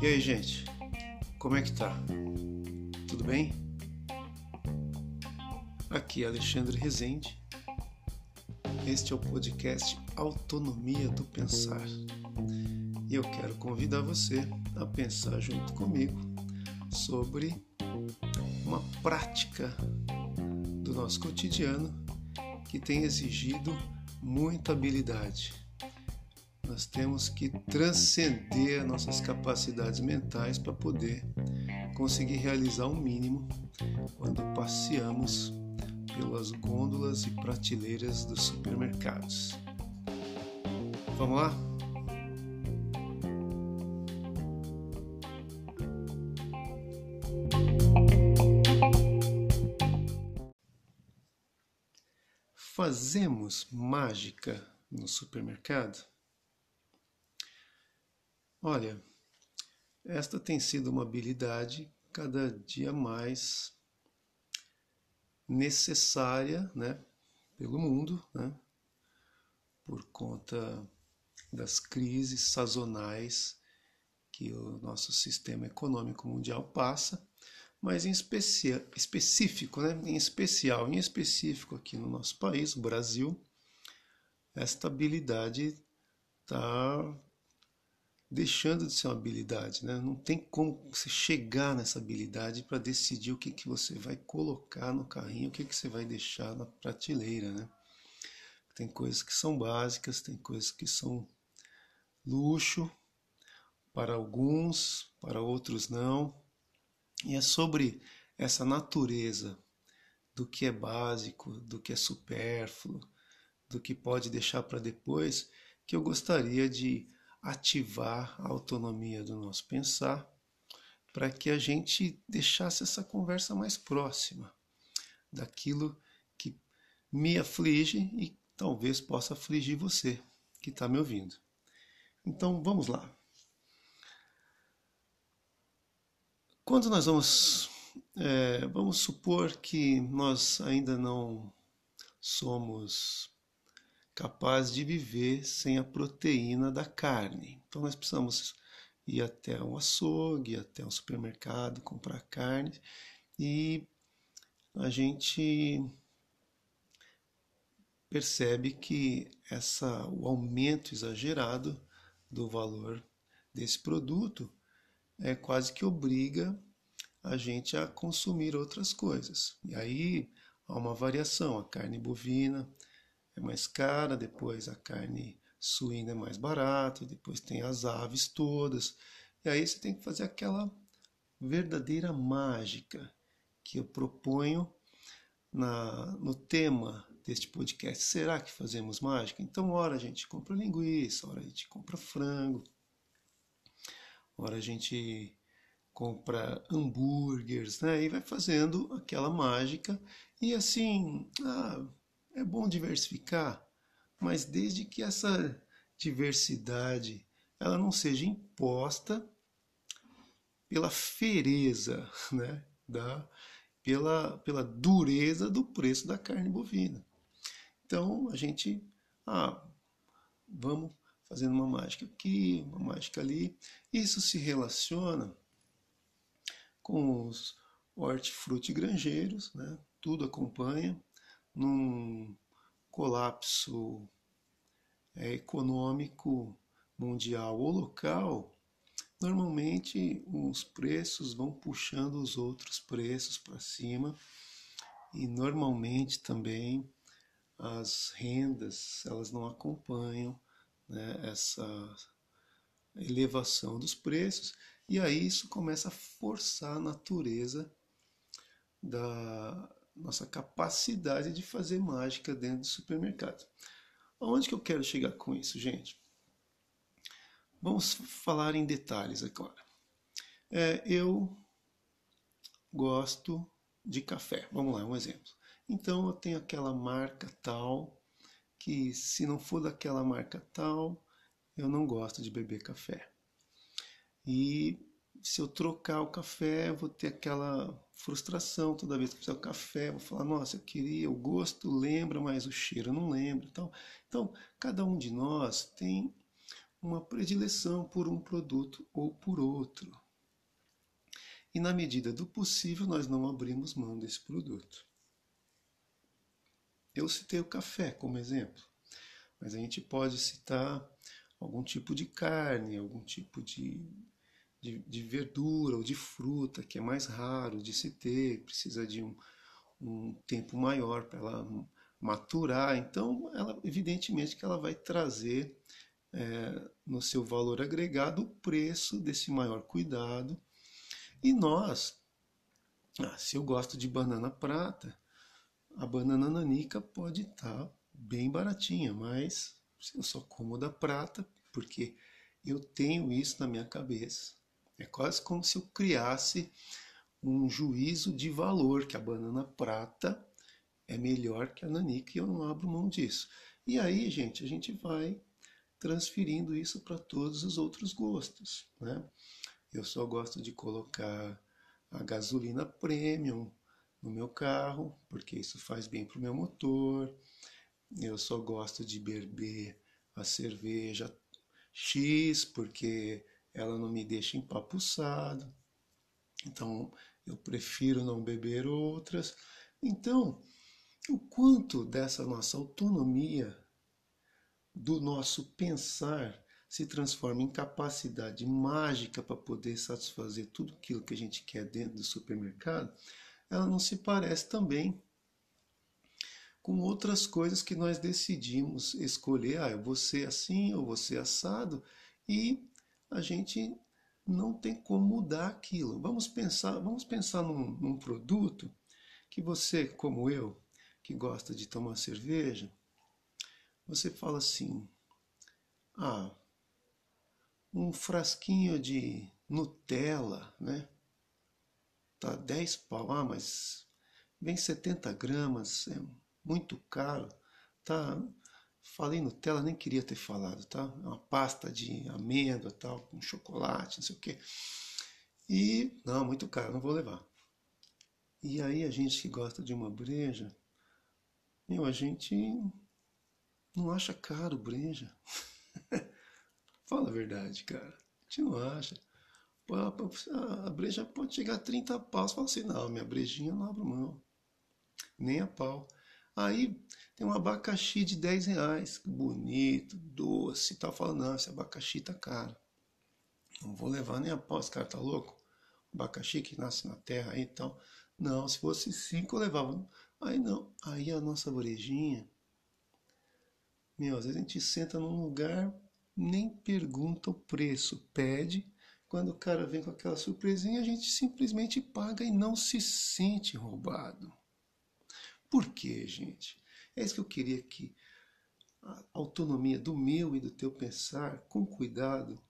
E aí, gente? Como é que tá? Tudo bem? Aqui é Alexandre Rezende. Este é o podcast Autonomia do Pensar. E eu quero convidar você a pensar junto comigo sobre uma prática do nosso cotidiano que tem exigido muita habilidade. Nós temos que transcender nossas capacidades mentais para poder conseguir realizar o um mínimo quando passeamos pelas gôndolas e prateleiras dos supermercados. Vamos lá? Fazemos mágica no supermercado? Olha, esta tem sido uma habilidade cada dia mais necessária né, pelo mundo, né, por conta das crises sazonais que o nosso sistema econômico mundial passa, mas em especia, específico, né, em especial, em específico aqui no nosso país, o Brasil, esta habilidade está deixando de ser uma habilidade, né? Não tem como você chegar nessa habilidade para decidir o que, que você vai colocar no carrinho, o que, que você vai deixar na prateleira, né? Tem coisas que são básicas, tem coisas que são luxo para alguns, para outros não. E é sobre essa natureza do que é básico, do que é supérfluo, do que pode deixar para depois, que eu gostaria de ativar a autonomia do nosso pensar para que a gente deixasse essa conversa mais próxima daquilo que me aflige e talvez possa afligir você que está me ouvindo. Então vamos lá. Quando nós vamos, é, vamos supor que nós ainda não somos capaz de viver sem a proteína da carne. Então nós precisamos ir até um açougue, até um supermercado, comprar carne e a gente percebe que essa, o aumento exagerado do valor desse produto é quase que obriga a gente a consumir outras coisas. E aí há uma variação, a carne bovina, é mais cara, depois a carne suína é mais barata, depois tem as aves todas. E aí você tem que fazer aquela verdadeira mágica que eu proponho na, no tema deste podcast. Será que fazemos mágica? Então, hora a gente compra linguiça, hora a gente compra frango, hora a gente compra hambúrgueres, né? E vai fazendo aquela mágica. E assim, ah, é bom diversificar, mas desde que essa diversidade ela não seja imposta pela fereza, né, da, pela, pela dureza do preço da carne bovina. Então a gente, ah, vamos fazendo uma mágica aqui, uma mágica ali. Isso se relaciona com os hortifruti granjeiros, né? tudo acompanha num colapso é, econômico mundial ou local, normalmente os preços vão puxando os outros preços para cima e normalmente também as rendas elas não acompanham né, essa elevação dos preços e aí isso começa a forçar a natureza da, nossa capacidade de fazer mágica dentro do supermercado. Aonde que eu quero chegar com isso, gente? Vamos falar em detalhes agora. É, eu gosto de café. Vamos lá, um exemplo. Então eu tenho aquela marca tal que se não for daquela marca tal, eu não gosto de beber café. E se eu trocar o café, vou ter aquela frustração toda vez que fizer o café, vou falar, nossa, eu queria, o gosto lembra, mas o cheiro não lembra. Então, então cada um de nós tem uma predileção por um produto ou por outro. E na medida do possível, nós não abrimos mão desse produto. Eu citei o café como exemplo, mas a gente pode citar algum tipo de carne, algum tipo de de, de, verdura ou de fruta, que é mais raro de se ter, precisa de um, um tempo maior para ela maturar. Então, ela, evidentemente que ela vai trazer é, no seu valor agregado o preço desse maior cuidado. E nós, ah, se eu gosto de banana prata, a banana nanica pode estar tá bem baratinha, mas eu só como da prata porque eu tenho isso na minha cabeça é quase como se eu criasse um juízo de valor, que a banana prata é melhor que a nanica e eu não abro mão disso. E aí, gente, a gente vai transferindo isso para todos os outros gostos. Né? Eu só gosto de colocar a gasolina premium no meu carro, porque isso faz bem para o meu motor. Eu só gosto de beber a cerveja X, porque ela não me deixa empapuçado. Então, eu prefiro não beber outras. Então, o quanto dessa nossa autonomia, do nosso pensar, se transforma em capacidade mágica para poder satisfazer tudo aquilo que a gente quer dentro do supermercado, ela não se parece também com outras coisas que nós decidimos escolher. Ah, eu vou ser assim, ou vou ser assado, e a gente não tem como mudar aquilo. Vamos pensar, vamos pensar num, num produto que você, como eu, que gosta de tomar cerveja, você fala assim: ah, um frasquinho de Nutella, né? Tá 10 pau, ah, mas vem 70 gramas, é muito caro, tá Falei Nutella, nem queria ter falado, tá? É uma pasta de amêndoa, tal, com chocolate, não sei o quê. E, não, muito caro, não vou levar. E aí a gente que gosta de uma breja, meu, a gente não acha caro breja. Fala a verdade, cara. A gente não acha. A breja pode chegar a 30 paus. Fala assim, não, minha brejinha não abro mão. Nem a pau. Aí tem um abacaxi de 10 reais, bonito, doce e tal. Fala, não, esse abacaxi tá caro. Não vou levar nem a pau, esse cara tá louco? Abacaxi que nasce na terra aí e tal. Não, se fosse cinco eu levava. Aí não, aí a nossa brejinha. Meu, às vezes a gente senta num lugar, nem pergunta o preço, pede. Quando o cara vem com aquela surpresinha, a gente simplesmente paga e não se sente roubado. Por quê, gente? É isso que eu queria que a autonomia do meu e do teu pensar, com cuidado,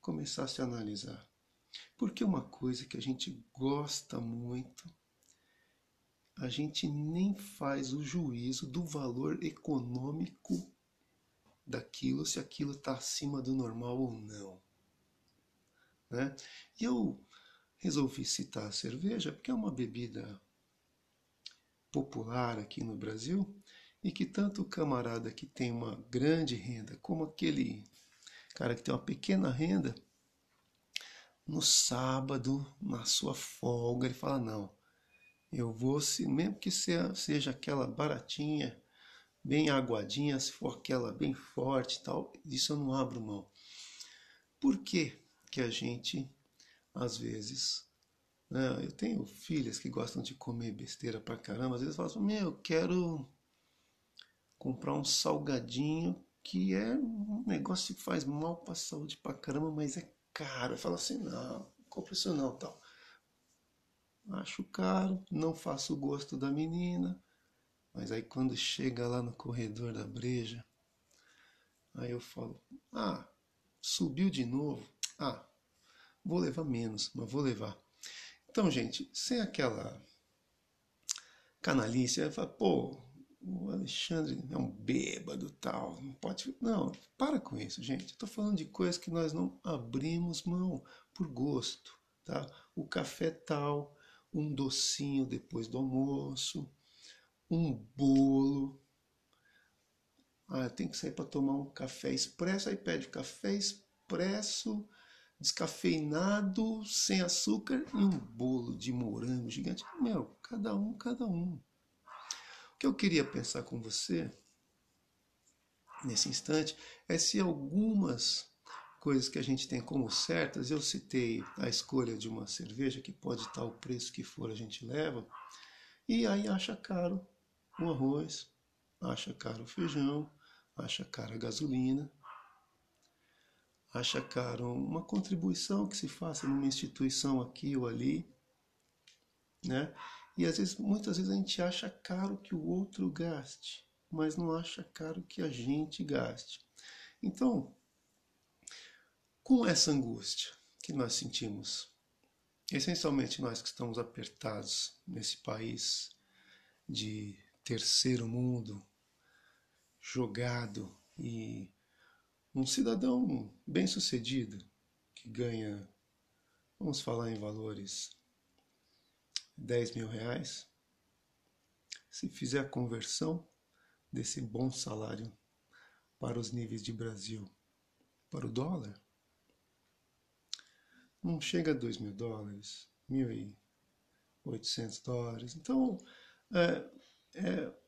começasse a analisar. Porque uma coisa que a gente gosta muito, a gente nem faz o juízo do valor econômico daquilo, se aquilo está acima do normal ou não. Né? E eu resolvi citar a cerveja porque é uma bebida popular aqui no Brasil e que tanto o camarada que tem uma grande renda como aquele cara que tem uma pequena renda, no sábado, na sua folga, ele fala: Não, eu vou, se, mesmo que seja, seja aquela baratinha, bem aguadinha, se for aquela bem forte tal, disso eu não abro mão. Por que, que a gente, às vezes, né, eu tenho filhas que gostam de comer besteira pra caramba, às vezes falam assim, meu, eu quero comprar um salgadinho que é um negócio que faz mal para a saúde pra caramba, mas é caro. Eu falo assim, não, compra isso não, tal. Acho caro, não faço o gosto da menina, mas aí quando chega lá no corredor da breja, aí eu falo, ah, subiu de novo, ah, vou levar menos, mas vou levar. Então, gente, sem aquela canalice, aí fala, pô, o Alexandre é um bêbado tal, não pode. Não, para com isso, gente. Estou falando de coisas que nós não abrimos mão por gosto, tá? O café tal, um docinho depois do almoço, um bolo. Ah, tem que sair para tomar um café expresso, aí pede café expresso, descafeinado, sem açúcar e um bolo de morango gigante. Meu, cada um, cada um. O que eu queria pensar com você nesse instante é se algumas coisas que a gente tem como certas, eu citei a escolha de uma cerveja que pode estar o preço que for a gente leva, e aí acha caro o arroz, acha caro o feijão, acha caro a gasolina, acha caro uma contribuição que se faça numa instituição aqui ou ali, né? E às vezes, muitas vezes a gente acha caro que o outro gaste, mas não acha caro que a gente gaste. Então, com essa angústia que nós sentimos, essencialmente nós que estamos apertados nesse país de terceiro mundo, jogado e um cidadão bem-sucedido que ganha, vamos falar em valores, 10 mil reais, se fizer a conversão desse bom salário para os níveis de Brasil, para o dólar, não chega a 2 mil dólares, 1.800 dólares. Então, é, é,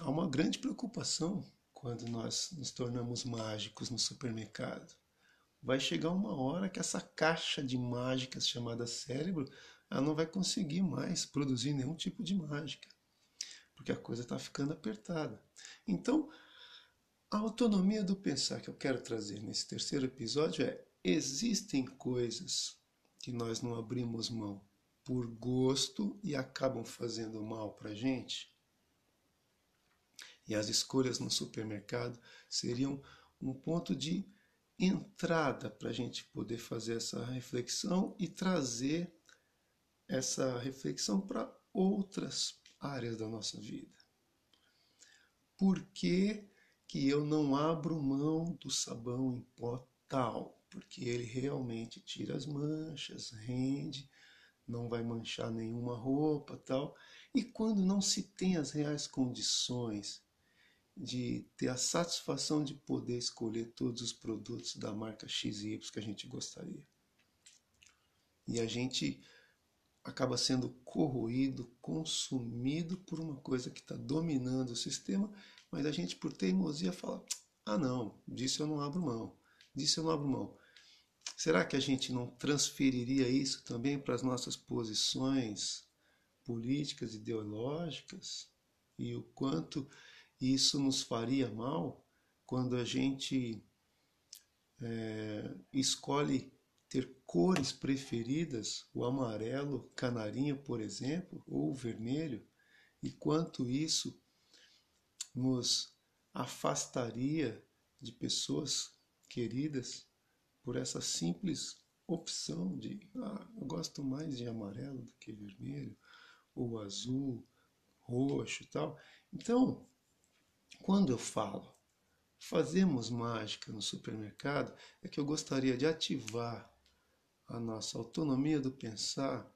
há uma grande preocupação quando nós nos tornamos mágicos no supermercado. Vai chegar uma hora que essa caixa de mágicas chamada cérebro, ela não vai conseguir mais produzir nenhum tipo de mágica, porque a coisa está ficando apertada. Então, a autonomia do pensar que eu quero trazer nesse terceiro episódio é: existem coisas que nós não abrimos mão por gosto e acabam fazendo mal para gente e as escolhas no supermercado seriam um ponto de entrada para a gente poder fazer essa reflexão e trazer essa reflexão para outras áreas da nossa vida. Por que, que eu não abro mão do sabão em pó tal? Porque ele realmente tira as manchas, rende, não vai manchar nenhuma roupa tal. E quando não se tem as reais condições de ter a satisfação de poder escolher todos os produtos da marca X e Y que a gente gostaria. E a gente acaba sendo corroído, consumido por uma coisa que está dominando o sistema, mas a gente, por teimosia, fala: ah, não, disso eu não abro mão, disso eu não abro mão. Será que a gente não transferiria isso também para as nossas posições políticas, ideológicas? E o quanto isso nos faria mal quando a gente é, escolhe ter cores preferidas, o amarelo canarinho, por exemplo, ou o vermelho, e quanto isso nos afastaria de pessoas queridas por essa simples opção de ah, eu gosto mais de amarelo do que vermelho, ou azul, roxo e tal. Então, quando eu falo fazemos mágica no supermercado, é que eu gostaria de ativar a nossa autonomia do pensar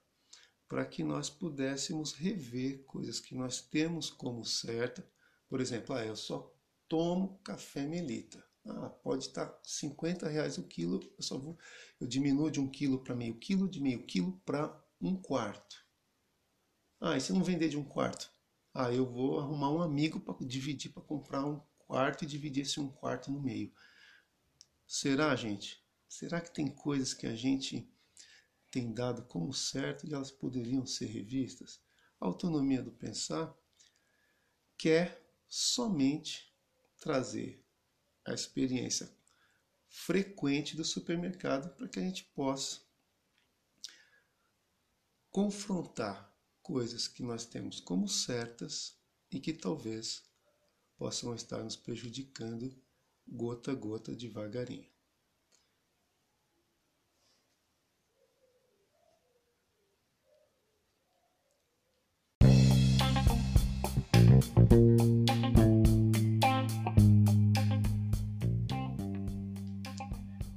para que nós pudéssemos rever coisas que nós temos como certa. Por exemplo, ah, eu só tomo café melita. Ah, pode estar 50 reais o quilo, eu só vou, eu diminuo de um quilo para meio quilo, de meio quilo para um quarto. Ah, e se não vender de um quarto? Ah, eu vou arrumar um amigo para dividir, para comprar um quarto e dividir esse um quarto no meio. Será, gente? Será que tem coisas que a gente tem dado como certo e elas poderiam ser revistas? A autonomia do pensar quer somente trazer a experiência frequente do supermercado para que a gente possa confrontar coisas que nós temos como certas e que talvez possam estar nos prejudicando gota a gota devagarinho.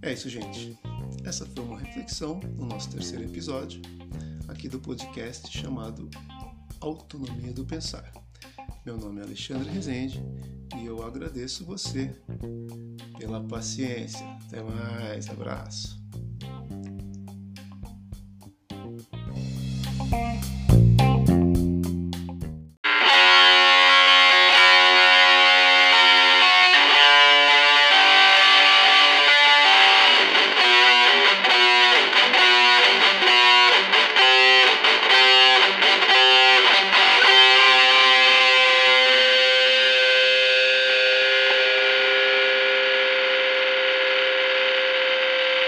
É isso, gente. Essa foi uma reflexão no nosso terceiro episódio aqui do podcast chamado Autonomia do Pensar. Meu nome é Alexandre Rezende e eu agradeço você pela paciência. Até mais, abraço.